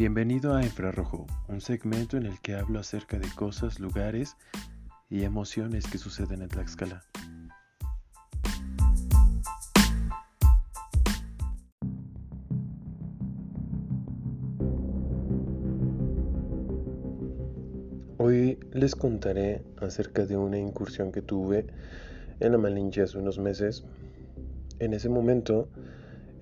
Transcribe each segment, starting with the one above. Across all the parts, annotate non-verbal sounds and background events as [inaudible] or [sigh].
Bienvenido a Infrarrojo, un segmento en el que hablo acerca de cosas, lugares y emociones que suceden en Tlaxcala. Hoy les contaré acerca de una incursión que tuve en la Malinche hace unos meses. En ese momento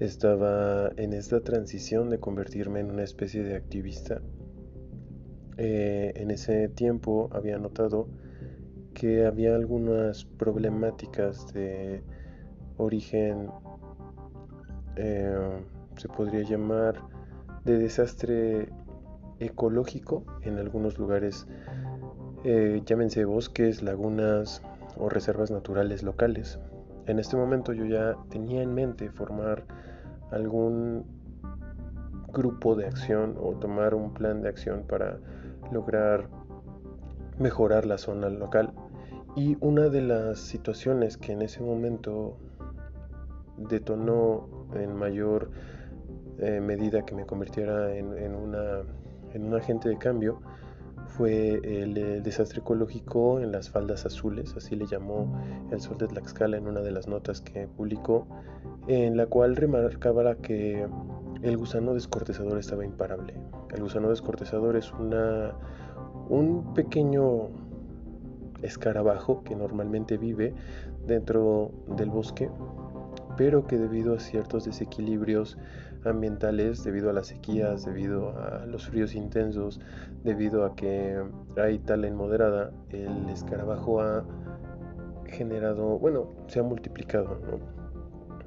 estaba en esta transición de convertirme en una especie de activista. Eh, en ese tiempo había notado que había algunas problemáticas de origen, eh, se podría llamar, de desastre ecológico en algunos lugares, eh, llámense bosques, lagunas o reservas naturales locales. En este momento yo ya tenía en mente formar algún grupo de acción o tomar un plan de acción para lograr mejorar la zona local. Y una de las situaciones que en ese momento detonó en mayor eh, medida que me convirtiera en, un agente de cambio fue el, desastre ecológico en las faldas azules, así le llamó el Sol de Tlaxcala en una de las notas que publicó, en la cual remarcaba que el gusano descortezador estaba imparable. El gusano descortezador es una, un pequeño escarabajo que normalmente vive dentro del bosque, pero que debido a ciertos desequilibrios ambientales debido a las sequías, debido a los fríos intensos, debido a que hay tala inmoderada, el escarabajo ha generado, bueno, se ha multiplicado,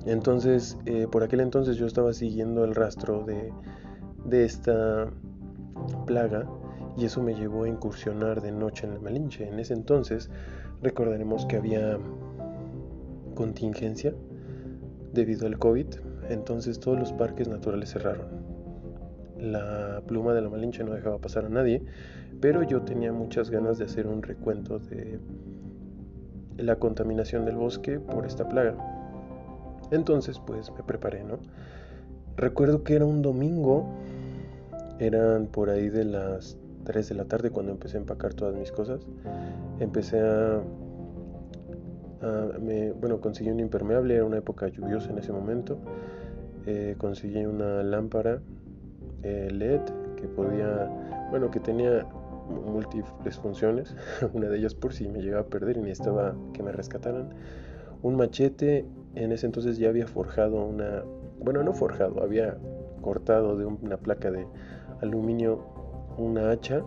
Entonces, eh, por aquel entonces yo estaba siguiendo el rastro de, de esta plaga y eso me llevó a incursionar de noche en la Malinche. En ese entonces recordaremos que había contingencia debido al COVID, entonces todos los parques naturales cerraron. La pluma de la Malinche no dejaba pasar a nadie, pero yo tenía muchas ganas de hacer un recuento de la contaminación del bosque por esta plaga. Entonces, pues me preparé, ¿no? Recuerdo que era un domingo, eran por ahí de las 3 de la tarde cuando empecé a empacar todas mis cosas. Empecé a bueno, conseguí un impermeable, era una época lluviosa en ese momento. Eh, conseguí una lámpara eh, LED que podía, bueno, que tenía múltiples funciones, [laughs] una de ellas por si me llegaba a perder y necesitaba que me rescataran. Un machete, en ese entonces ya había forjado una, bueno, no forjado, había cortado de una placa de aluminio una hacha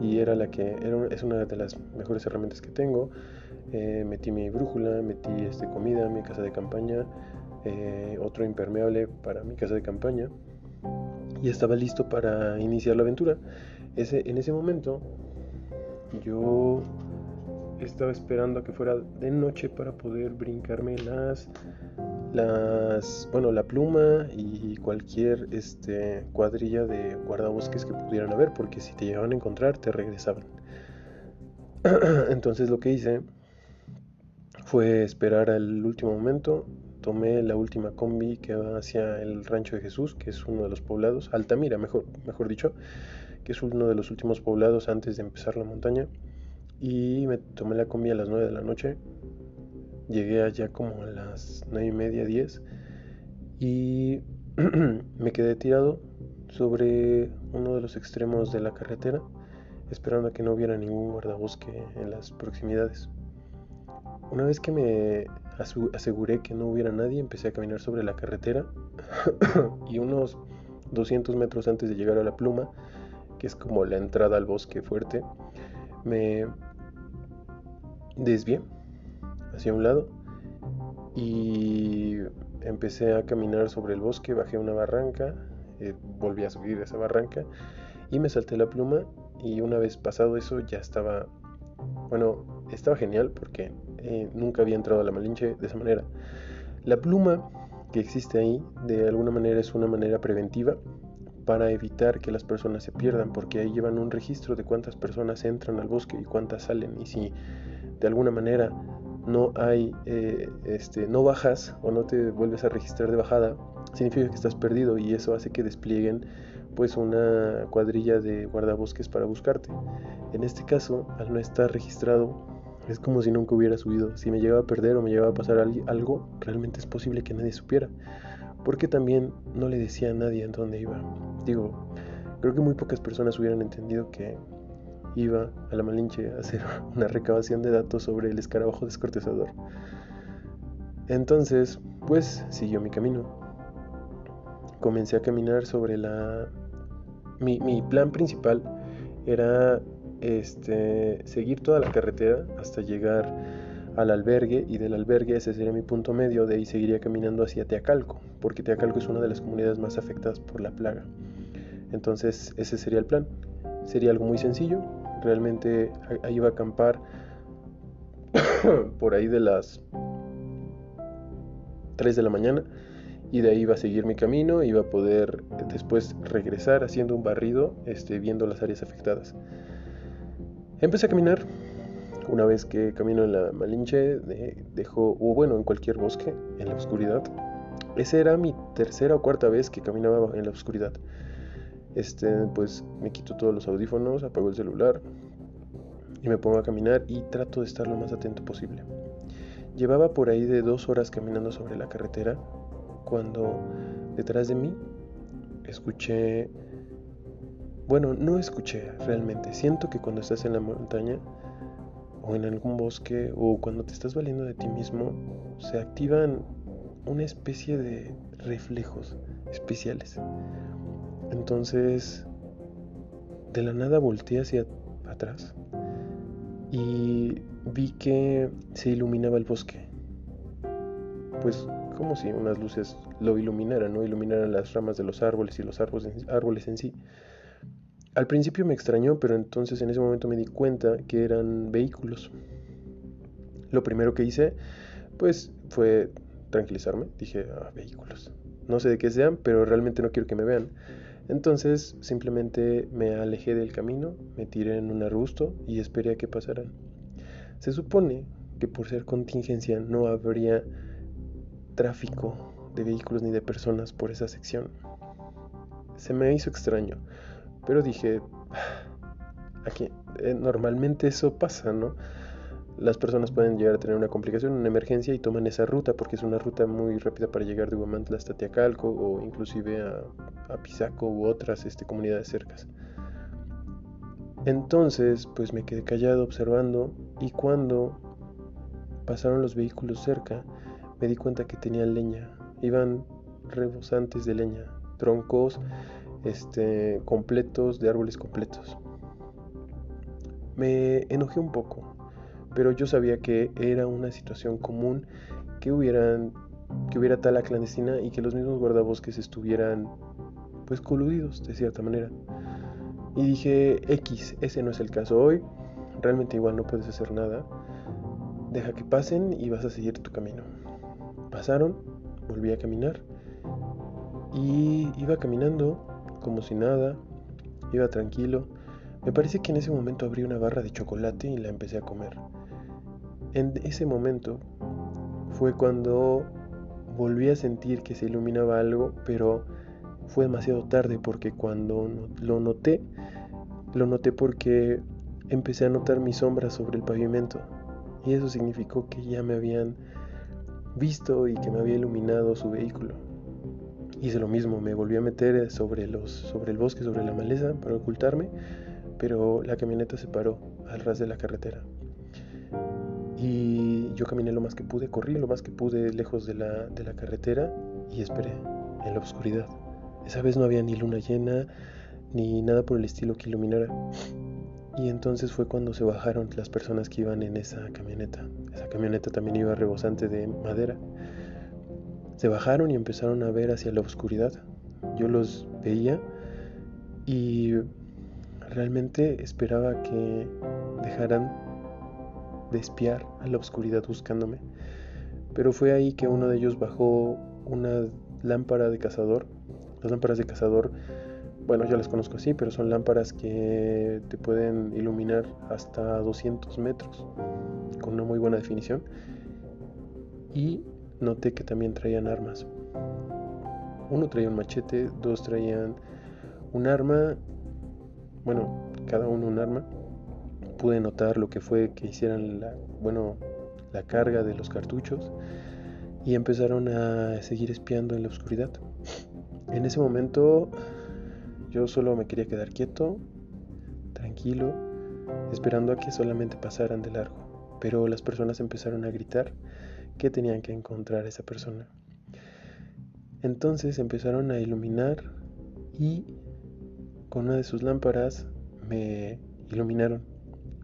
y era la que era, es una de las mejores herramientas que tengo. Eh, metí mi brújula, metí este, comida, mi casa de campaña, eh, otro impermeable para mi casa de campaña y estaba listo para iniciar la aventura. Ese, en ese momento yo estaba esperando a que fuera de noche para poder brincarme las las bueno la pluma y cualquier este cuadrilla de guardabosques que pudieran haber porque si te llegaban a encontrar te regresaban [clears throat] entonces lo que hice fue esperar al último momento tomé la última combi que va hacia el Rancho de Jesús, que es uno de los poblados, Altamira, mejor, mejor dicho, que es uno de los últimos poblados antes de empezar la montaña. Y me tomé la combi a las 9 de la noche. Llegué allá como a las 9 y media, 10. Y [clears throat] me quedé tirado sobre uno de los extremos de la carretera, esperando a que no hubiera ningún guardabosque en las proximidades. Una vez que me aseguré que no hubiera nadie, empecé a caminar sobre la carretera [clears throat] y unos 200 metros antes de llegar a la pluma, que es como la entrada al bosque fuerte, me desvié hacia un lado y empecé a caminar sobre el bosque, bajé una barranca, eh, volví a subir esa barranca y me salté la pluma y una vez pasado eso ya estaba, bueno, estaba genial porque eh, nunca había entrado a la Malinche de esa manera. La pluma que existe ahí de alguna manera es una manera preventiva para evitar que las personas se pierdan, porque ahí llevan un registro de cuántas personas entran al bosque y cuántas salen. Y si de alguna manera no hay, eh, este, no bajas o no te vuelves a registrar de bajada, significa que estás perdido y eso hace que desplieguen pues una cuadrilla de guardabosques para buscarte. En este caso, al no estar registrado, es como si nunca hubiera subido. Si me llegaba a perder o me llegaba a pasar algo, realmente es posible que nadie supiera. Porque también no le decía a nadie en dónde iba. Digo, creo que muy pocas personas hubieran entendido que iba a la Malinche a hacer [laughs] una recabación de datos sobre el escarabajo descortezador. Entonces, pues siguió mi camino. Comencé a caminar sobre la mi, plan principal era este, seguir toda la carretera hasta llegar al albergue y del albergue ese sería mi punto medio, de ahí seguiría caminando hacia Teacalco, porque Teacalco es una de las comunidades más afectadas por la plaga. Entonces ese sería el plan. Sería algo muy sencillo, realmente ahí iba a acampar [coughs] por ahí de las 3 de la mañana y de ahí iba a seguir mi camino, iba a poder después regresar haciendo un barrido, este, viendo las áreas afectadas. Empecé a caminar, una vez que camino en la Malinche, dejó, o bueno, en cualquier bosque, en la oscuridad. Esa era mi tercera o cuarta vez que caminaba en la oscuridad. Este, pues me quito todos los audífonos, apago el celular y me pongo a caminar y trato de estar lo más atento posible. Llevaba por ahí de dos horas caminando sobre la carretera cuando detrás de mí escuché, bueno, no escuché realmente, siento que cuando estás en la montaña o en algún bosque o cuando te estás valiendo de ti mismo, se activan una especie de reflejos especiales. Entonces, de la nada volteé hacia atrás y vi que se iluminaba el bosque. Pues como si unas luces lo iluminaran, ¿no? Iluminaran las ramas de los árboles y los árboles, árboles en sí. Al principio me extrañó, pero entonces en ese momento me di cuenta que eran vehículos. Lo primero que hice, pues, fue tranquilizarme. Dije, ah, vehículos. No sé de qué sean, pero realmente no quiero que me vean. Entonces simplemente me alejé del camino, me tiré en un arbusto y esperé a que pasaran. Se supone que por ser contingencia no habría tráfico de vehículos ni de personas por esa sección. Se me hizo extraño, pero dije, ah, aquí eh, normalmente eso pasa, ¿no? Las personas pueden llegar a tener una complicación, una emergencia y toman esa ruta porque es una ruta muy rápida para llegar de Huamantla hasta Teacalco o inclusive a, a u otras este, comunidades cercas. Entonces, pues me quedé callado observando y cuando pasaron los vehículos cerca, me di cuenta que tenían leña, iban rebosantes de leña, troncos este, completos de árboles completos. Me enojé un poco, pero yo sabía que era una situación común que hubieran que hubiera tala clandestina y que los mismos guardabosques estuvieran pues coludidos de cierta manera. Y dije, X, ese no es el caso hoy, realmente igual no puedes hacer nada, deja que pasen y vas a seguir tu camino. Pasaron, volví a caminar y iba caminando como si nada, iba tranquilo. Me parece que en ese momento abrí una barra de chocolate y la empecé a comer. En ese momento fue cuando volví a sentir que se iluminaba algo, pero fue demasiado tarde porque cuando lo noté, lo noté porque empecé a notar mis sombras sobre el pavimento y eso significó que ya me habían visto y que me había iluminado su vehículo. Hice lo mismo, me volví a meter sobre, los, sobre el bosque, sobre la maleza para ocultarme, pero la camioneta se paró al ras de la carretera. Yo caminé lo más que pude, corrí lo más que pude lejos de la, de la carretera y esperé en la oscuridad. Esa vez no había ni luna llena ni nada por el estilo que iluminara. Y entonces fue cuando se bajaron las personas que iban en esa camioneta. Esa camioneta también iba rebosante de madera. Se bajaron y empezaron a ver hacia la oscuridad. Yo los veía y realmente esperaba que dejaran de espiar a la oscuridad buscándome. Pero fue ahí que uno de ellos bajó una lámpara de cazador. Las lámparas de cazador bueno, yo las conozco así, pero son lámparas que te pueden iluminar hasta 200 metros con una muy buena definición. Y noté que también traían armas. Uno traía un machete, dos traían un arma, bueno, cada uno un arma. Pude notar lo que fue que hicieran la, bueno, la carga de los cartuchos y empezaron a seguir espiando en la oscuridad. En ese momento yo solo me quería quedar quieto, tranquilo, esperando a que solamente pasaran de largo. Pero las personas empezaron a gritar que tenían que encontrar a esa persona. Entonces empezaron a iluminar y con una de sus lámparas me iluminaron.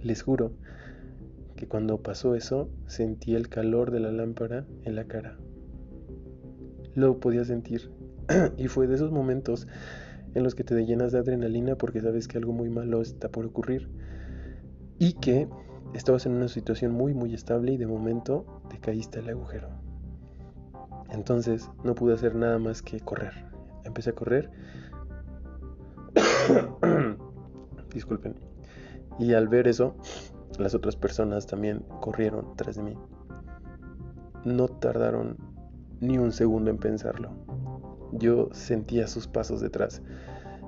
Les juro que cuando pasó eso sentí el calor de la lámpara en la cara. Lo podía sentir. [clears throat] y fue de esos momentos en los que te llenas de adrenalina porque sabes que algo muy malo está por ocurrir. Y que estabas en una situación muy muy estable y de momento te caíste al agujero. Entonces no pude hacer nada más que correr. Empecé a correr. [clears throat] Disculpen. Y al ver eso, las otras personas también corrieron tras de mí. No tardaron ni un segundo en pensarlo. Yo sentía sus pasos detrás.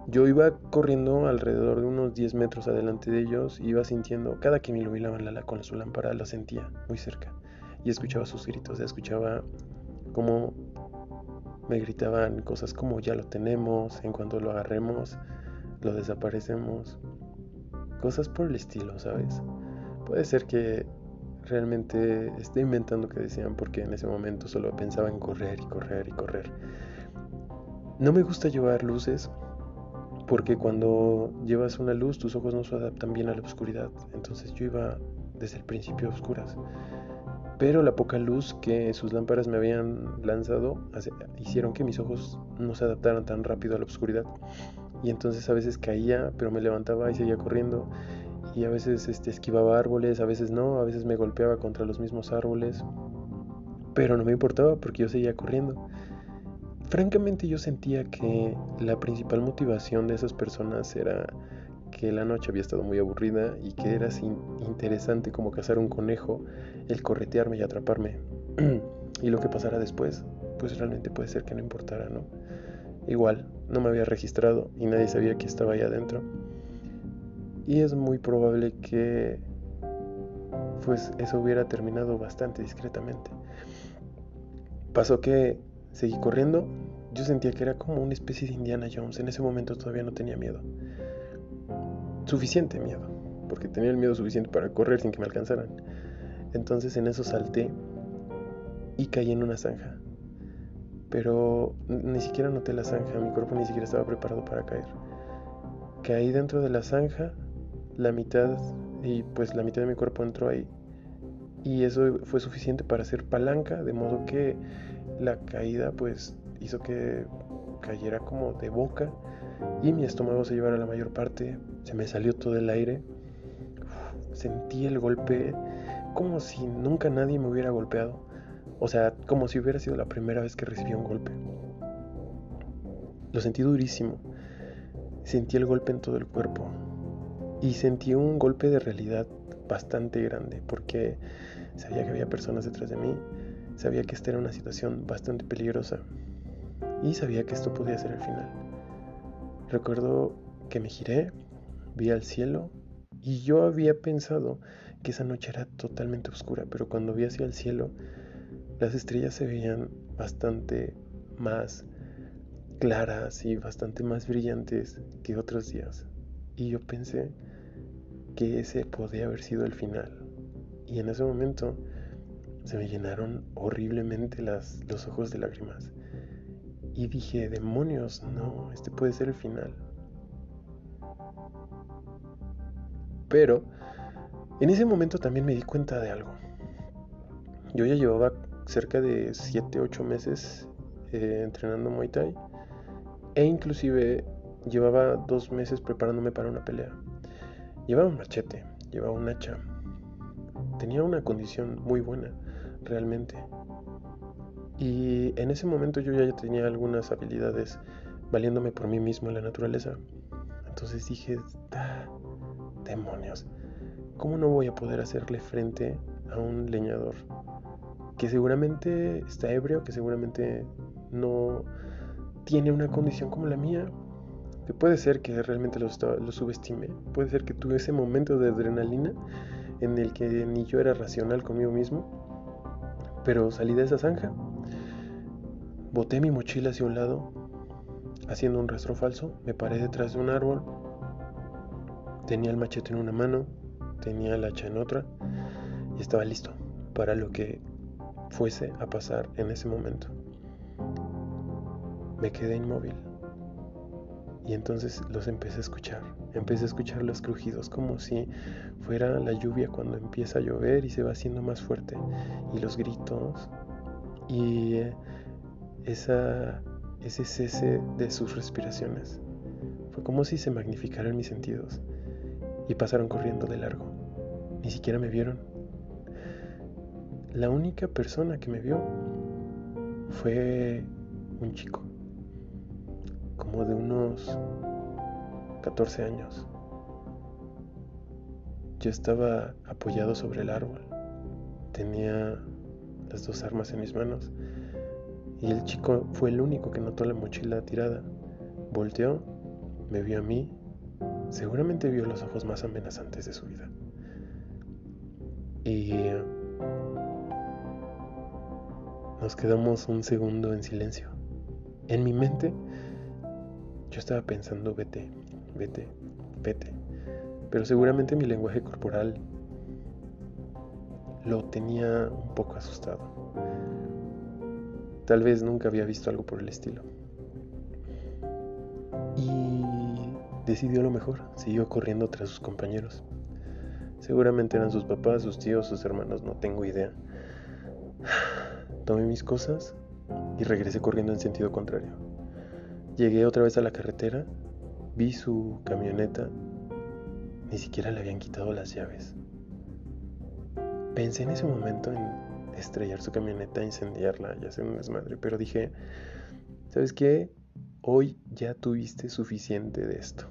Yo iba corriendo alrededor de unos 10 metros adelante de ellos, iba sintiendo, cada que me iluminaban la, con su lámpara, lo sentía muy cerca. Y escuchaba sus gritos, escuchaba cómo me gritaban cosas como ya lo tenemos, en cuanto lo agarremos, lo desaparecemos. Cosas por el estilo, ¿sabes? Puede ser que realmente esté inventando que decían porque en ese momento solo pensaba en correr y correr y correr. No me gusta llevar luces porque cuando llevas una luz tus ojos no se adaptan bien a la oscuridad. Entonces yo iba desde el principio a oscuras. Pero la poca luz que sus lámparas me habían lanzado hicieron que mis ojos no se adaptaran tan rápido a la oscuridad. Y entonces a veces caía, pero me levantaba y seguía corriendo y a veces este, esquivaba árboles, a veces no, a veces me golpeaba contra los mismos árboles, pero no me importaba porque yo seguía corriendo. Francamente yo sentía que la principal motivación de esas personas era que la noche había estado muy aburrida y que era interesante como cazar un conejo, el corretearme y atraparme. [clears throat] y lo que pasara después, pues realmente puede ser que no importara, ¿no? Igual, no me había registrado y nadie sabía que estaba ahí adentro y es muy probable que pues eso hubiera terminado bastante discretamente. Pasó que seguí corriendo, yo sentía que era como una especie de Indiana Jones, en ese momento todavía no tenía miedo. Suficiente miedo, porque tenía el miedo suficiente para correr sin que me alcanzaran. Entonces en eso salté y caí en una zanja. Pero ni siquiera noté la zanja, mi cuerpo ni siquiera estaba preparado para caer. Caí dentro de la zanja la mitad y pues la mitad de mi cuerpo entró ahí. Y eso fue suficiente para hacer palanca, de modo que la caída pues hizo que cayera como de boca y mi estómago se llevara la mayor parte, se me salió todo el aire. sentí el golpe como si nunca nadie me hubiera golpeado. O sea, como si hubiera sido la primera vez que recibí un golpe. Lo sentí durísimo. Sentí el golpe en todo el cuerpo y sentí un golpe de realidad bastante grande porque sabía que había personas detrás de mí, sabía que esta era una situación bastante peligrosa y sabía que esto podía ser el final. Recuerdo que me giré, vi al cielo y yo había pensado que esa noche era totalmente oscura, pero cuando vi hacia el cielo, las estrellas se veían bastante más claras y bastante más brillantes que otros días. Y yo pensé, que ese podía haber sido el final. Y en ese momento se me llenaron horriblemente los ojos de lágrimas. Y dije, demonios, no, este puede ser el final. Pero en ese momento también me di cuenta de algo. Yo ya llevaba cerca de 7, 8 meses eh, entrenando Muay Thai. E inclusive llevaba dos meses preparándome para una pelea. Llevaba un machete, llevaba un hacha. Tenía una condición muy buena, realmente. Y en ese momento yo ya tenía algunas habilidades valiéndome por mí mismo en la naturaleza. Entonces dije, ah, demonios, ¿cómo no voy a poder hacerle frente a un leñador que seguramente está ebrio, que seguramente no tiene una condición como la mía, que puede ser que realmente lo, subestime, puede ser que tuve ese momento de adrenalina en el que ni yo era racional conmigo mismo, pero salí de esa zanja, boté mi mochila hacia un lado, haciendo un rastro falso, me paré detrás de un árbol, tenía el machete en una mano, tenía el hacha en otra y estaba listo para lo que fuese a pasar en ese momento. Me quedé inmóvil y entonces los empecé a escuchar. Empecé a escuchar los crujidos como si fuera la lluvia cuando empieza a llover y se va haciendo más fuerte. Y los gritos y esa, ese cese de sus respiraciones. Fue como si se magnificaran mis sentidos y pasaron corriendo de largo. Ni siquiera me vieron. La única persona que me vio fue un chico, como de unos 14 años. Yo estaba apoyado sobre el árbol, tenía las dos armas en mis manos y el chico fue el único que notó la mochila tirada. Volteó, me vio a mí, seguramente vio los ojos más amenazantes de su vida. Y nos quedamos un segundo en silencio. En mi mente yo estaba pensando, vete, vete, vete. Pero seguramente mi lenguaje corporal lo tenía un poco asustado. Tal vez nunca había visto algo por el estilo. Y decidió lo mejor, siguió corriendo tras sus compañeros. Seguramente eran sus papás, sus tíos, sus hermanos, no tengo idea. Tomé mis cosas y regresé corriendo en sentido contrario. Llegué otra vez a la carretera, vi su camioneta, ni siquiera le habían quitado las llaves. Pensé en ese momento en estrellar su camioneta, incendiarla y hacer un desmadre, pero dije, ¿sabes qué? Hoy ya tuviste suficiente de esto.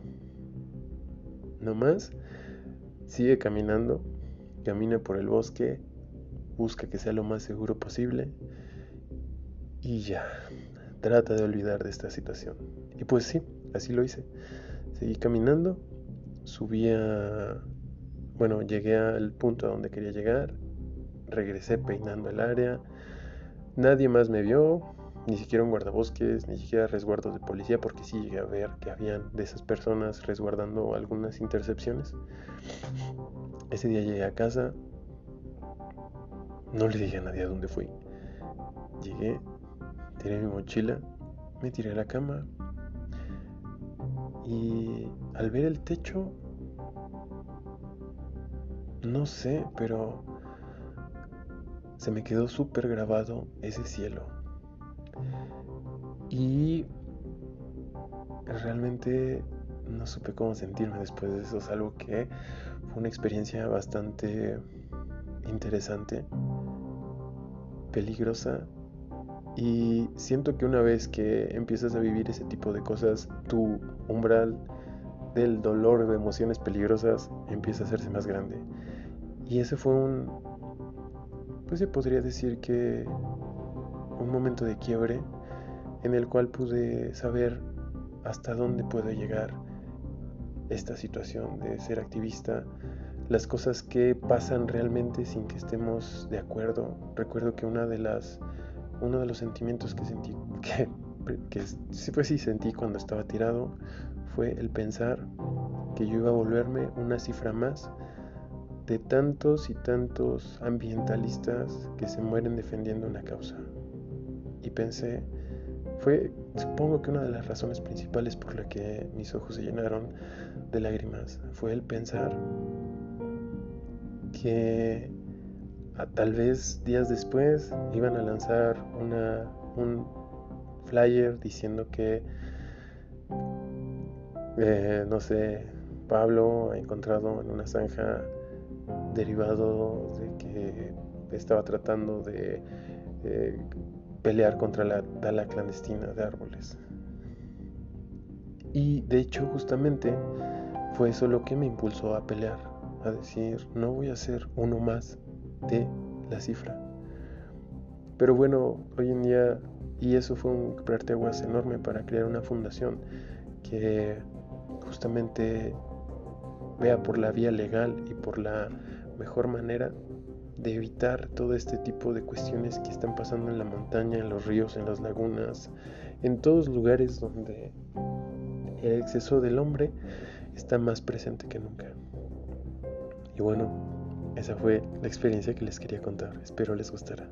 No más, sigue caminando, camina por el bosque, busca que sea lo más seguro posible y ya, trata de olvidar de esta situación. Y pues sí, así lo hice. Seguí caminando, subí a... Bueno, llegué al punto a donde quería llegar, regresé peinando el área, nadie más me vio, ni siquiera un guardabosques, ni siquiera resguardos de policía, porque sí llegué a ver que habían de esas personas resguardando algunas intercepciones. Ese día llegué a casa, no le dije a nadie a dónde fui. Llegué, tiré mi mochila, me tiré a la cama y al ver el techo, no sé, pero se me quedó súper grabado ese cielo. Y realmente no supe cómo sentirme después de eso. Es algo que fue una experiencia bastante interesante peligrosa y siento que una vez que empiezas a vivir ese tipo de cosas, tu umbral del dolor de emociones peligrosas empieza a hacerse más grande. Y ese fue un, pues se podría decir que un momento de quiebre en el cual pude saber hasta dónde puedo llegar esta situación de ser activista, las cosas que pasan realmente sin que estemos de acuerdo. Recuerdo que una de las uno de los sentimientos que sentí [laughs] que, pues sí sentí cuando estaba tirado fue el pensar que yo iba a volverme una cifra más de tantos y tantos ambientalistas que se mueren defendiendo una causa. Y pensé, fue supongo que una de las razones principales por la que mis ojos se llenaron de lágrimas fue el pensar que tal vez días después iban a lanzar una, un flyer diciendo que, eh, no sé, Pablo ha encontrado en una zanja derivado de que estaba tratando de eh, pelear contra la tala clandestina de árboles. Y de hecho justamente fue eso lo que me impulsó a pelear a decir, no voy a ser uno más de la cifra. Pero bueno, hoy en día, y eso fue un parteaguas enorme para crear una fundación que justamente vea por la vía legal y por la mejor manera de evitar todo este tipo de cuestiones que están pasando en la montaña, en los ríos, en las lagunas, en todos lugares donde el exceso del hombre está más presente que nunca. Y bueno, esa fue la experiencia que les quería contar. Espero les gustará.